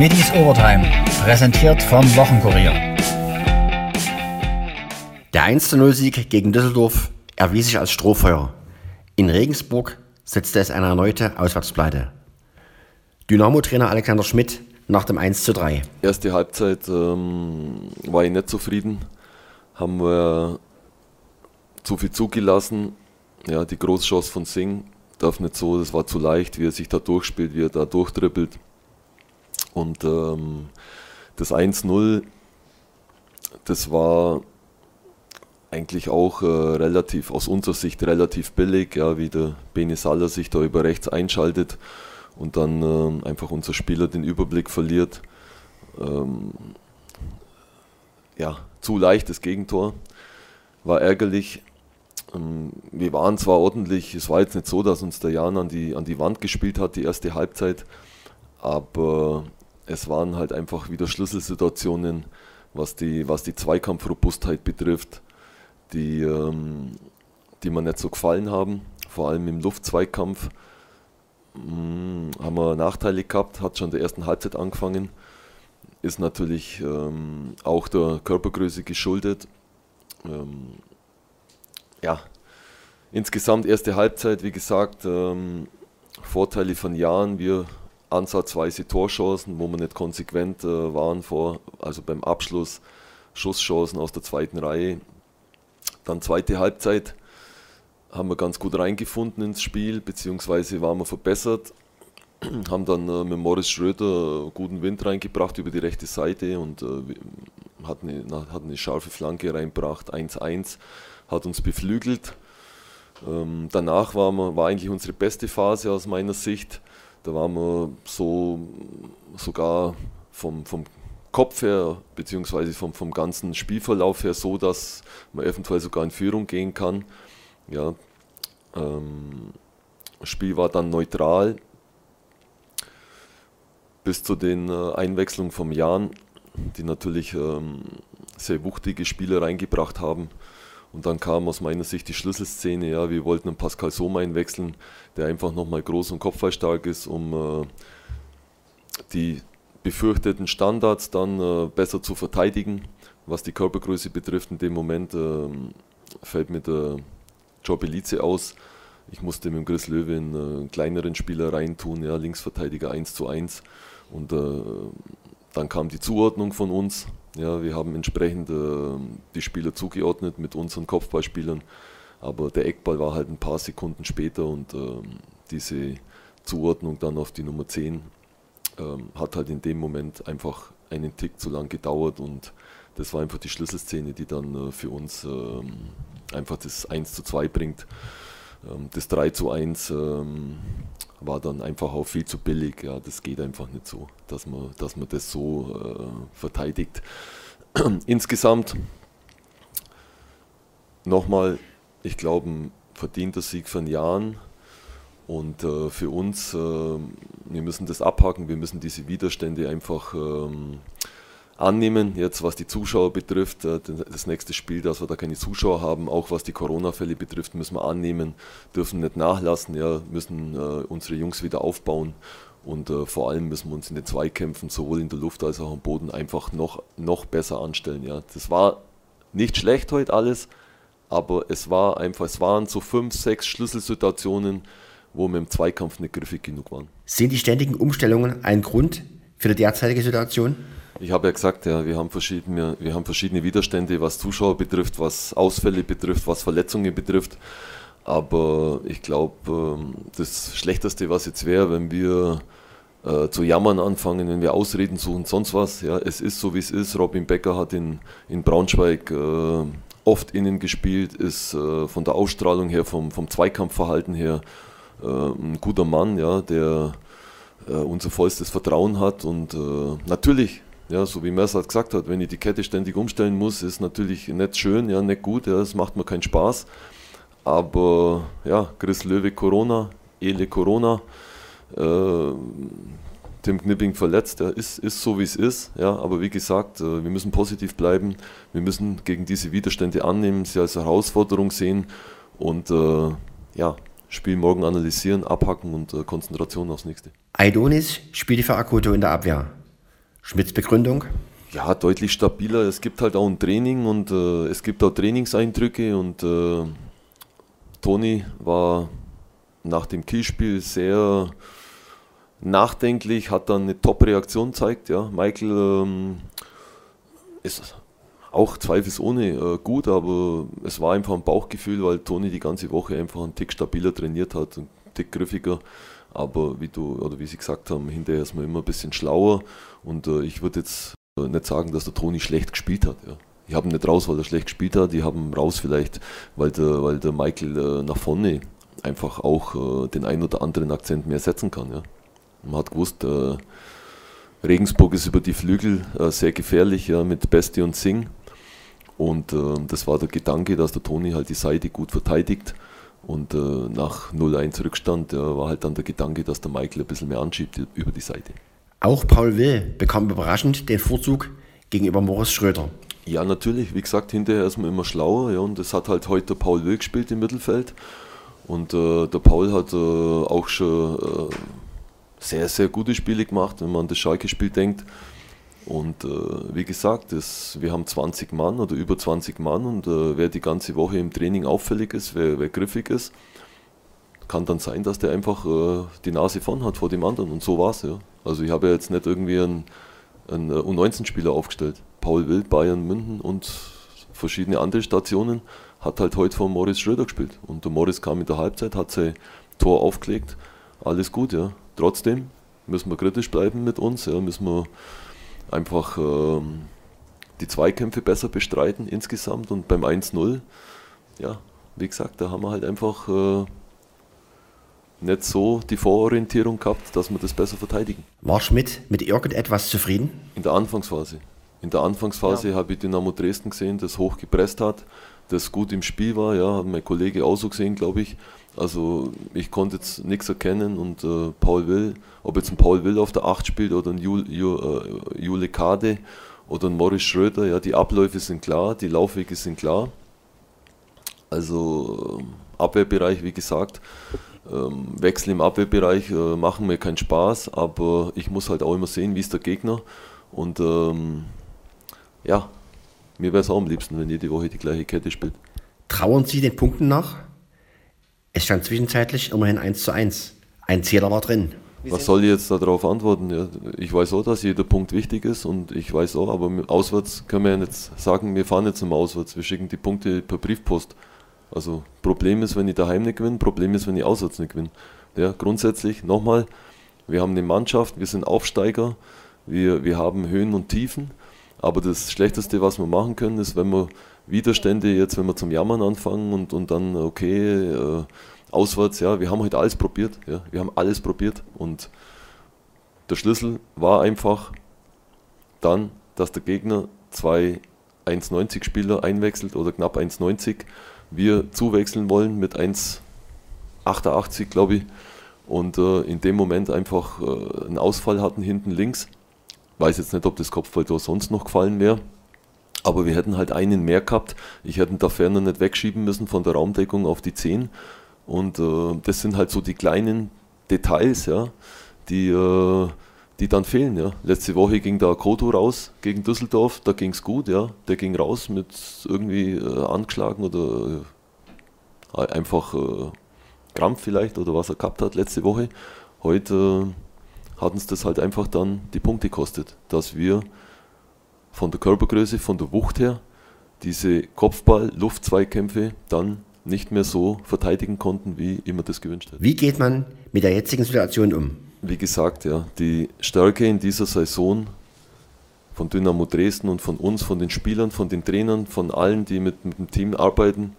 Middies Overtime, präsentiert vom Wochenkurier. Der 1-0-Sieg gegen Düsseldorf erwies sich als Strohfeuer. In Regensburg setzte es eine erneute Auswärtspleite. Dynamo-Trainer Alexander Schmidt nach dem 1 zu 3. Erste Halbzeit ähm, war ich nicht zufrieden. Haben wir zu viel zugelassen. Ja, die Großchance von Singh darf nicht so, das war zu leicht, wie er sich da durchspielt, wie er da durchdribbelt. Und ähm, das 1-0, das war eigentlich auch äh, relativ, aus unserer Sicht relativ billig, ja, wie der Bene Saller sich da über rechts einschaltet und dann äh, einfach unser Spieler den Überblick verliert. Ähm, ja, zu leichtes Gegentor, war ärgerlich. Ähm, wir waren zwar ordentlich, es war jetzt nicht so, dass uns der Jan an die, an die Wand gespielt hat, die erste Halbzeit, aber es waren halt einfach wieder Schlüsselsituationen, was die, was die Zweikampfrobustheit betrifft, die, ähm, die mir nicht so gefallen haben. Vor allem im Luftzweikampf hm, haben wir Nachteile gehabt, hat schon in der ersten Halbzeit angefangen. Ist natürlich ähm, auch der Körpergröße geschuldet. Ähm, ja, insgesamt erste Halbzeit, wie gesagt, ähm, Vorteile von Jahren. Wir ansatzweise Torchancen, wo wir nicht konsequent äh, waren vor, also beim Abschluss, Schusschancen aus der zweiten Reihe. Dann zweite Halbzeit haben wir ganz gut reingefunden ins Spiel, beziehungsweise waren wir verbessert. haben dann äh, mit Morris Schröder guten Wind reingebracht über die rechte Seite und äh, hat, eine, hat eine scharfe Flanke reingebracht, 1-1, hat uns beflügelt. Ähm, danach war, wir, war eigentlich unsere beste Phase aus meiner Sicht. Da waren wir so sogar vom, vom Kopf her, beziehungsweise vom, vom ganzen Spielverlauf her so, dass man eventuell sogar in Führung gehen kann. Ja, ähm, das Spiel war dann neutral bis zu den äh, Einwechslungen vom Jan, die natürlich ähm, sehr wuchtige Spiele reingebracht haben. Und dann kam aus meiner Sicht die Schlüsselszene, ja, wir wollten einen Pascal Sohm einwechseln, der einfach nochmal groß und kopfballstark ist, um äh, die befürchteten Standards dann äh, besser zu verteidigen. Was die Körpergröße betrifft, in dem Moment äh, fällt mir der Joe Belize aus. Ich musste mit dem Chris Löwe einen äh, kleineren Spieler reintun, ja, Linksverteidiger 1 zu 1. Und äh, dann kam die Zuordnung von uns, ja, wir haben entsprechend äh, die Spieler zugeordnet mit unseren Kopfballspielern, aber der Eckball war halt ein paar Sekunden später und äh, diese Zuordnung dann auf die Nummer 10 ähm, hat halt in dem Moment einfach einen Tick zu lang gedauert und das war einfach die Schlüsselszene, die dann äh, für uns ähm, einfach das 1 zu 2 bringt. Ähm, das 3 zu 1 ähm, war dann einfach auch viel zu billig. Ja, das geht einfach nicht so, dass man, dass man das so äh, verteidigt. Insgesamt nochmal, ich glaube, ein verdienter Sieg von Jahren. Und äh, für uns, äh, wir müssen das abhaken, wir müssen diese Widerstände einfach ähm, annehmen. Jetzt was die Zuschauer betrifft, äh, das nächste Spiel, dass wir da keine Zuschauer haben, auch was die Corona-Fälle betrifft, müssen wir annehmen, dürfen nicht nachlassen, ja, müssen äh, unsere Jungs wieder aufbauen und äh, vor allem müssen wir uns in den Zweikämpfen sowohl in der Luft als auch am Boden einfach noch, noch besser anstellen. Ja. Das war nicht schlecht heute alles, aber es war einfach, es waren so fünf, sechs Schlüsselsituationen, wo wir im Zweikampf nicht griffig genug waren. Sind die ständigen Umstellungen ein Grund für die derzeitige Situation? Ich habe ja gesagt, ja, wir, haben verschiedene, wir haben verschiedene Widerstände, was Zuschauer betrifft, was Ausfälle betrifft, was Verletzungen betrifft. Aber ich glaube, ähm, das Schlechteste, was jetzt wäre, wenn wir äh, zu jammern anfangen, wenn wir Ausreden suchen, sonst was. Ja, es ist so, wie es ist. Robin Becker hat in, in Braunschweig äh, oft innen gespielt, ist äh, von der Ausstrahlung her, vom, vom Zweikampfverhalten her äh, ein guter Mann, ja, der äh, unser vollstes Vertrauen hat. Und äh, natürlich ja, so wie Messert gesagt hat, wenn ich die Kette ständig umstellen muss, ist natürlich nicht schön, ja, nicht gut, ja, das macht mir keinen Spaß. Aber ja, Chris Löwe Corona, Ele Corona, äh, Tim Knipping verletzt, ja, ist, ist so wie es ist. Ja, aber wie gesagt, äh, wir müssen positiv bleiben, wir müssen gegen diese Widerstände annehmen, sie als Herausforderung sehen und äh, ja, Spiel morgen analysieren, abhacken und äh, Konzentration aufs nächste. Aidonis spielte für Akuto in der Abwehr. Schmidts Begründung? Ja, deutlich stabiler. Es gibt halt auch ein Training und äh, es gibt auch Trainingseindrücke und äh, Toni war nach dem Kielspiel sehr nachdenklich, hat dann eine Top-Reaktion gezeigt. Ja. Michael ähm, ist auch zweifelsohne äh, gut, aber es war einfach ein Bauchgefühl, weil Toni die ganze Woche einfach einen Tick stabiler trainiert hat, einen Tick griffiger. Aber wie du oder wie sie gesagt haben, hinterher ist man immer ein bisschen schlauer und äh, ich würde jetzt äh, nicht sagen, dass der Toni schlecht gespielt hat. Ja. Ich habe ihn nicht raus, weil er schlecht gespielt hat, die haben raus vielleicht, weil der, weil der Michael äh, nach vorne einfach auch äh, den ein oder anderen Akzent mehr setzen kann. Ja. Man hat gewusst, äh, Regensburg ist über die Flügel äh, sehr gefährlich ja, mit Besti und Singh. Und äh, das war der Gedanke, dass der Toni halt die Seite gut verteidigt. Und äh, nach 0-1 Rückstand war halt dann der Gedanke, dass der Michael ein bisschen mehr anschiebt über die Seite. Auch Paul Will bekam überraschend den Vorzug gegenüber Morris Schröder. Ja, natürlich. Wie gesagt, hinterher ist man immer schlauer. Ja, und das hat halt heute Paul Will gespielt im Mittelfeld. Und äh, der Paul hat äh, auch schon äh, sehr, sehr gute Spiele gemacht, wenn man an das Schalke-Spiel denkt. Und äh, wie gesagt, das, wir haben 20 Mann oder über 20 Mann und äh, wer die ganze Woche im Training auffällig ist, wer, wer griffig ist, kann dann sein, dass der einfach äh, die Nase vorn hat vor dem anderen. Und so war es ja. Also ich habe ja jetzt nicht irgendwie einen, einen äh, U19-Spieler aufgestellt. Paul Wild, Bayern, München und verschiedene andere Stationen hat halt heute von Morris Schröder gespielt. Und der Morris kam in der Halbzeit, hat sein Tor aufgelegt. Alles gut, ja. Trotzdem müssen wir kritisch bleiben mit uns, ja, müssen wir einfach ähm, die Zweikämpfe besser bestreiten insgesamt und beim 1-0, ja, wie gesagt, da haben wir halt einfach äh, nicht so die Vororientierung gehabt, dass wir das besser verteidigen. War Schmidt mit irgendetwas zufrieden? In der Anfangsphase. In der Anfangsphase ja. habe ich Dynamo Dresden gesehen, das hoch gepresst hat, das gut im Spiel war, ja, hat mein Kollege auch so gesehen, glaube ich. Also ich konnte jetzt nichts erkennen und äh, Paul Will, ob jetzt ein Paul Will auf der 8 spielt oder ein Jule, Jule, äh, Jule Kade oder ein Morris Schröder, ja, die Abläufe sind klar, die Laufwege sind klar. Also äh, Abwehrbereich, wie gesagt, ähm, Wechsel im Abwehrbereich äh, machen mir keinen Spaß, aber ich muss halt auch immer sehen, wie ist der Gegner und ähm, ja, mir wäre es auch am liebsten, wenn jede Woche die gleiche Kette spielt. Trauern Sie den Punkten nach? Es stand zwischenzeitlich immerhin 1 zu 1. Ein Zähler war drin. Was soll ich jetzt darauf antworten? Ja, ich weiß auch, dass jeder Punkt wichtig ist und ich weiß auch, aber auswärts können wir ja nicht sagen, wir fahren jetzt immer auswärts, wir schicken die Punkte per Briefpost. Also Problem ist, wenn ich daheim nicht gewinne, Problem ist, wenn ich auswärts nicht gewinne. Ja, grundsätzlich, nochmal, wir haben eine Mannschaft, wir sind Aufsteiger, wir, wir haben Höhen und Tiefen, aber das Schlechteste, was wir machen können, ist, wenn wir Widerstände jetzt, wenn wir zum Jammern anfangen und, und dann, okay, äh, auswärts, ja, wir haben heute alles probiert, ja, wir haben alles probiert. Und der Schlüssel war einfach dann, dass der Gegner zwei 1,90 Spieler einwechselt oder knapp 1,90, wir zuwechseln wollen mit 1,88 glaube ich. Und äh, in dem Moment einfach äh, einen Ausfall hatten hinten links. Weiß jetzt nicht, ob das Kopfballtor sonst noch gefallen wäre. Aber wir hätten halt einen mehr gehabt. Ich hätte da ferner nicht wegschieben müssen von der Raumdeckung auf die 10. Und äh, das sind halt so die kleinen Details, ja, die, äh, die dann fehlen. Ja. Letzte Woche ging da Koto raus gegen Düsseldorf, da ging es gut, ja. Der ging raus mit irgendwie äh, angeschlagen oder äh, einfach äh, Krampf vielleicht oder was er gehabt hat letzte Woche. Heute hat uns das halt einfach dann die Punkte gekostet, dass wir von der Körpergröße, von der Wucht her, diese Kopfball-Luftzweikämpfe dann nicht mehr so verteidigen konnten, wie immer das gewünscht hat. Wie geht man mit der jetzigen Situation um? Wie gesagt, ja, die Stärke in dieser Saison von Dynamo Dresden und von uns, von den Spielern, von den Trainern, von allen, die mit, mit dem Team arbeiten,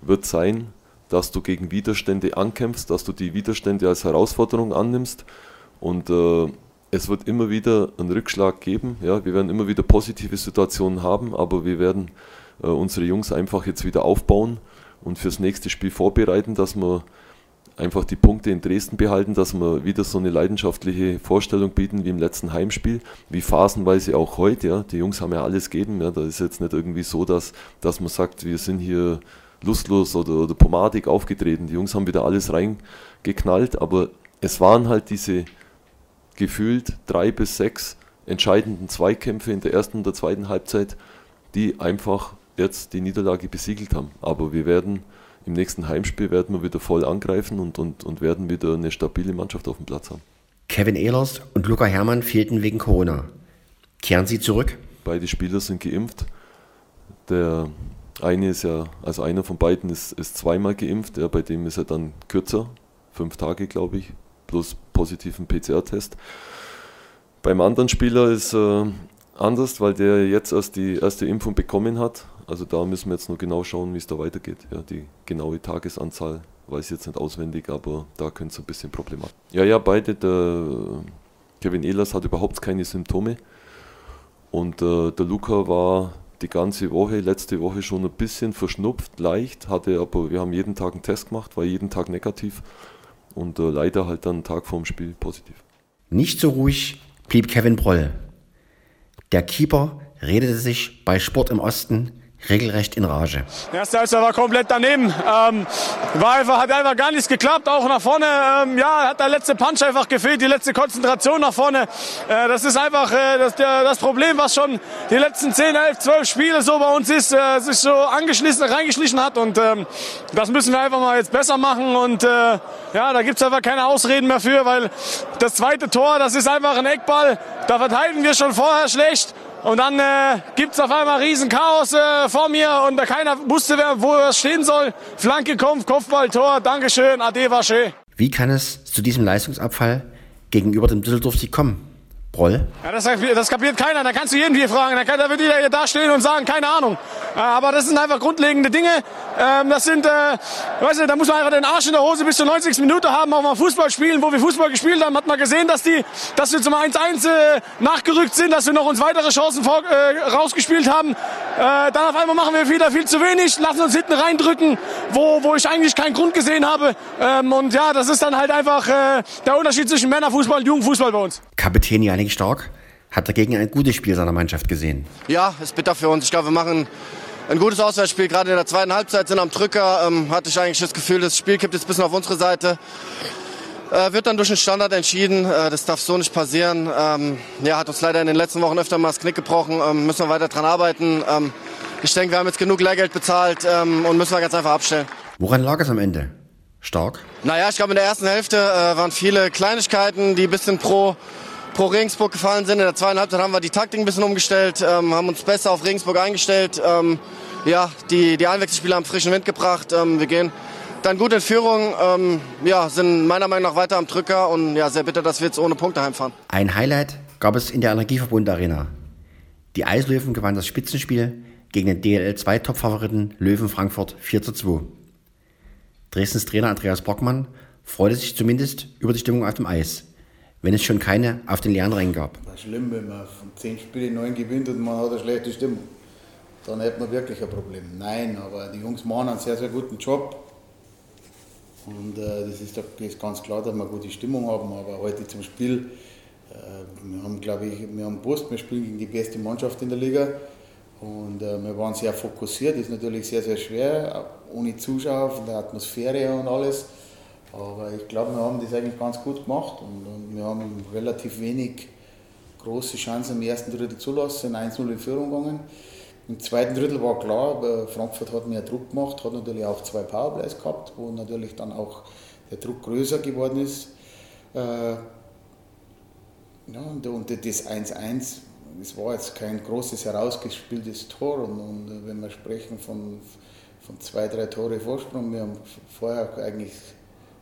wird sein, dass du gegen Widerstände ankämpfst, dass du die Widerstände als Herausforderung annimmst und äh, es wird immer wieder einen Rückschlag geben. Ja, wir werden immer wieder positive Situationen haben, aber wir werden äh, unsere Jungs einfach jetzt wieder aufbauen und fürs nächste Spiel vorbereiten, dass wir einfach die Punkte in Dresden behalten, dass wir wieder so eine leidenschaftliche Vorstellung bieten wie im letzten Heimspiel, wie phasenweise auch heute. Ja. Die Jungs haben ja alles gegeben. Ja. Da ist jetzt nicht irgendwie so, dass, dass man sagt, wir sind hier lustlos oder, oder pomadig aufgetreten. Die Jungs haben wieder alles reingeknallt, aber es waren halt diese gefühlt drei bis sechs entscheidenden Zweikämpfe in der ersten und der zweiten Halbzeit, die einfach jetzt die Niederlage besiegelt haben. Aber wir werden im nächsten Heimspiel werden wir wieder voll angreifen und, und, und werden wieder eine stabile Mannschaft auf dem Platz haben. Kevin Ehlers und Luca Hermann fehlten wegen Corona. Kehren sie zurück? Beide Spieler sind geimpft. Der eine ist ja, also einer von beiden ist, ist zweimal geimpft, ja, bei dem ist er dann kürzer, fünf Tage glaube ich, plus positiven PCR-Test. Beim anderen Spieler ist äh, anders, weil der jetzt erst die erste Impfung bekommen hat. Also da müssen wir jetzt nur genau schauen, wie es da weitergeht. Ja, die genaue Tagesanzahl weiß ich jetzt nicht auswendig, aber da könnte es ein bisschen problematisch. Ja, ja, beide. Der Kevin Ehlers hat überhaupt keine Symptome und äh, der Luca war die ganze Woche, letzte Woche schon ein bisschen verschnupft, leicht, hatte aber, wir haben jeden Tag einen Test gemacht, war jeden Tag negativ und äh, leider halt dann Tag vorm Spiel positiv. Nicht so ruhig blieb Kevin Broll. Der Keeper redete sich bei Sport im Osten regelrecht in Rage. Der erste Halbzeit war komplett daneben. Ähm, war einfach, hat einfach gar nichts geklappt. Auch nach vorne, ähm, ja, hat der letzte Punch einfach gefehlt, die letzte Konzentration nach vorne. Äh, das ist einfach äh, das, der, das Problem, was schon die letzten 10, 11, 12 Spiele so bei uns ist, äh, sich so angeschlichen, reingeschlichen hat. Und ähm, das müssen wir einfach mal jetzt besser machen. Und äh, ja, da gibt's einfach keine Ausreden mehr für, weil das zweite Tor, das ist einfach ein Eckball. Da verteidigen wir schon vorher schlecht. Und dann äh, gibt auf einmal riesen Chaos äh, vor mir und da keiner wusste, wer, wo er stehen soll. Flanke kommt, Kopfball, Tor, Dankeschön, Ade, war. Wie kann es zu diesem Leistungsabfall gegenüber dem Düsseldorf-Sieg kommen? Broll? Ja, das, das, kapiert keiner. Da kannst du jeden hier fragen. Da, kann, da wird jeder hier da stehen und sagen, keine Ahnung. Aber das sind einfach grundlegende Dinge. Ähm, das sind, äh, weißt du, da muss man einfach den Arsch in der Hose bis zur 90. Minute haben, auch mal Fußball spielen. Wo wir Fußball gespielt haben, hat man gesehen, dass, die, dass wir zum 1-1 äh, nachgerückt sind, dass wir noch uns weitere Chancen vor, äh, rausgespielt haben. Äh, dann auf einmal machen wir wieder viel zu wenig, lassen uns hinten reindrücken, wo, wo ich eigentlich keinen Grund gesehen habe. Ähm, und ja, das ist dann halt einfach äh, der Unterschied zwischen Männerfußball und Jugendfußball bei uns. Kapitän Janik Stark hat dagegen ein gutes Spiel seiner Mannschaft gesehen. Ja, ist bitter für uns. Ich glaube, wir machen ein gutes Auswärtsspiel. Gerade in der zweiten Halbzeit sind am Drücker. Ähm, hatte ich eigentlich das Gefühl, das Spiel kippt jetzt ein bisschen auf unsere Seite. Äh, wird dann durch einen Standard entschieden. Äh, das darf so nicht passieren. Ähm, ja, hat uns leider in den letzten Wochen öfter mal das Knick gebrochen. Ähm, müssen wir weiter dran arbeiten. Ähm, ich denke, wir haben jetzt genug Lehrgeld bezahlt ähm, und müssen wir ganz einfach abstellen. Woran lag es am Ende? Stark? Naja, ich glaube, in der ersten Hälfte äh, waren viele Kleinigkeiten, die ein bisschen pro pro Regensburg gefallen sind. In der zweiten Halbzeit haben wir die Taktik ein bisschen umgestellt, ähm, haben uns besser auf Regensburg eingestellt. Ähm, ja, die, die Einwechselspieler haben frischen Wind gebracht. Ähm, wir gehen dann gut in Führung, ähm, ja, sind meiner Meinung nach weiter am Drücker und ja, sehr bitter, dass wir jetzt ohne Punkte heimfahren. Ein Highlight gab es in der Energieverbund Arena. Die Eislöwen gewannen das Spitzenspiel gegen den DLL-2-Top-Favoriten Löwen Frankfurt 4 zu 2. Dresdens Trainer Andreas Brockmann freute sich zumindest über die Stimmung auf dem Eis wenn es schon keine auf den Rängen gab. Das ist schlimm, wenn man von zehn Spielen neun gewinnt und man hat eine schlechte Stimmung. Dann hätte man wirklich ein Problem. Nein, aber die Jungs machen einen sehr, sehr guten Job. Und äh, das, ist, ist ganz klar, dass wir eine gute Stimmung haben. Aber heute zum Spiel, äh, wir haben, glaube ich, wir haben gewusst, wir spielen gegen die beste Mannschaft in der Liga. Und äh, wir waren sehr fokussiert. Das ist natürlich sehr, sehr schwer, ohne Zuschauer, von der Atmosphäre und alles. Aber ich glaube, wir haben das eigentlich ganz gut gemacht und, und, wir haben relativ wenig große Chancen im ersten Drittel zulassen, 1-0 in Führung gegangen. Im zweiten Drittel war klar, Frankfurt hat mehr Druck gemacht, hat natürlich auch zwei Powerplays gehabt, wo natürlich dann auch der Druck größer geworden ist. Äh, ja, und, und das 1-1, es war jetzt kein großes herausgespieltes Tor und, und wenn wir sprechen von, von zwei, drei Tore Vorsprung, wir haben vorher eigentlich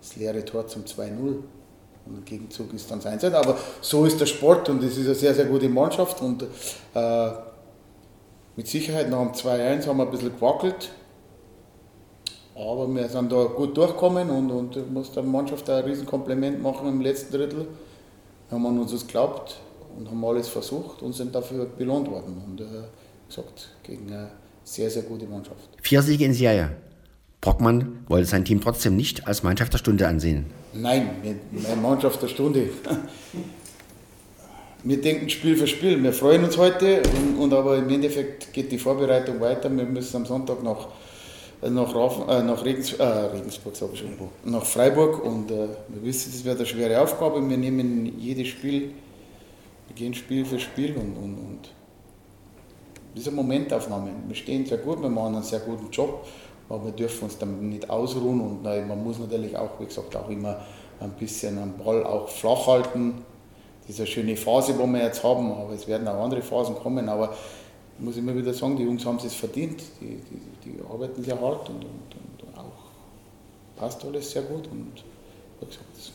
das leere Tor zum 2-0. Und im Gegenzug ist dann das 1 Aber so ist der Sport und es ist eine sehr, sehr gute Mannschaft. Und äh, mit Sicherheit nach dem 2-1 haben wir ein bisschen gewackelt. Aber wir sind da gut durchgekommen und, und ich muss der Mannschaft ein Riesenkompliment machen im letzten Drittel. Wir haben an uns das geglaubt und haben alles versucht und sind dafür belohnt worden. Und äh, gesagt, gegen eine sehr, sehr gute Mannschaft. Vier Siege in Serie. Brockmann wollte sein Team trotzdem nicht als Mannschaft der Stunde ansehen. Nein, eine Mannschaft der Stunde. Wir denken Spiel für Spiel. Wir freuen uns heute, und, und aber im Endeffekt geht die Vorbereitung weiter. Wir müssen am Sonntag nach, nach, Rauf, äh, nach Regens, äh, Regensburg, ich schon, nach Freiburg und äh, wir wissen, das wird eine schwere Aufgabe. Wir nehmen jedes Spiel wir gehen Spiel für Spiel und, und, und diese Momentaufnahme. Wir stehen sehr gut, wir machen einen sehr guten Job, aber wir dürfen uns dann nicht ausruhen und man muss natürlich auch, wie gesagt, auch immer ein bisschen am Ball auch flach halten. Diese schöne Phase, wo wir jetzt haben, aber es werden auch andere Phasen kommen, aber ich muss immer wieder sagen, die Jungs haben es verdient, die, die, die arbeiten sehr hart und, und, und, auch passt alles sehr gut und wie gesagt, das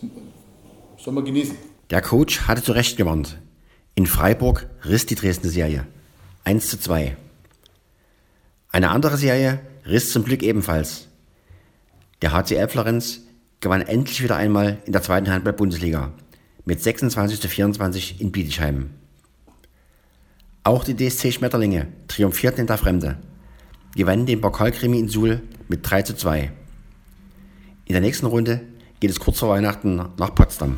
soll man genießen. Der Coach hatte zu Recht gewarnt. In Freiburg riss die Dresdner Serie. 1 zu 2. Eine andere Serie riss zum Glück ebenfalls. Der HCL Florenz gewann endlich wieder einmal in der zweiten Handball-Bundesliga mit 26 zu 24 in Bietigheim. Auch die DSC Schmetterlinge triumphierten in der Fremde, gewannen den Pokalkrimi in Suhl mit 3 zu 2. In der nächsten Runde geht es kurz vor Weihnachten nach Potsdam.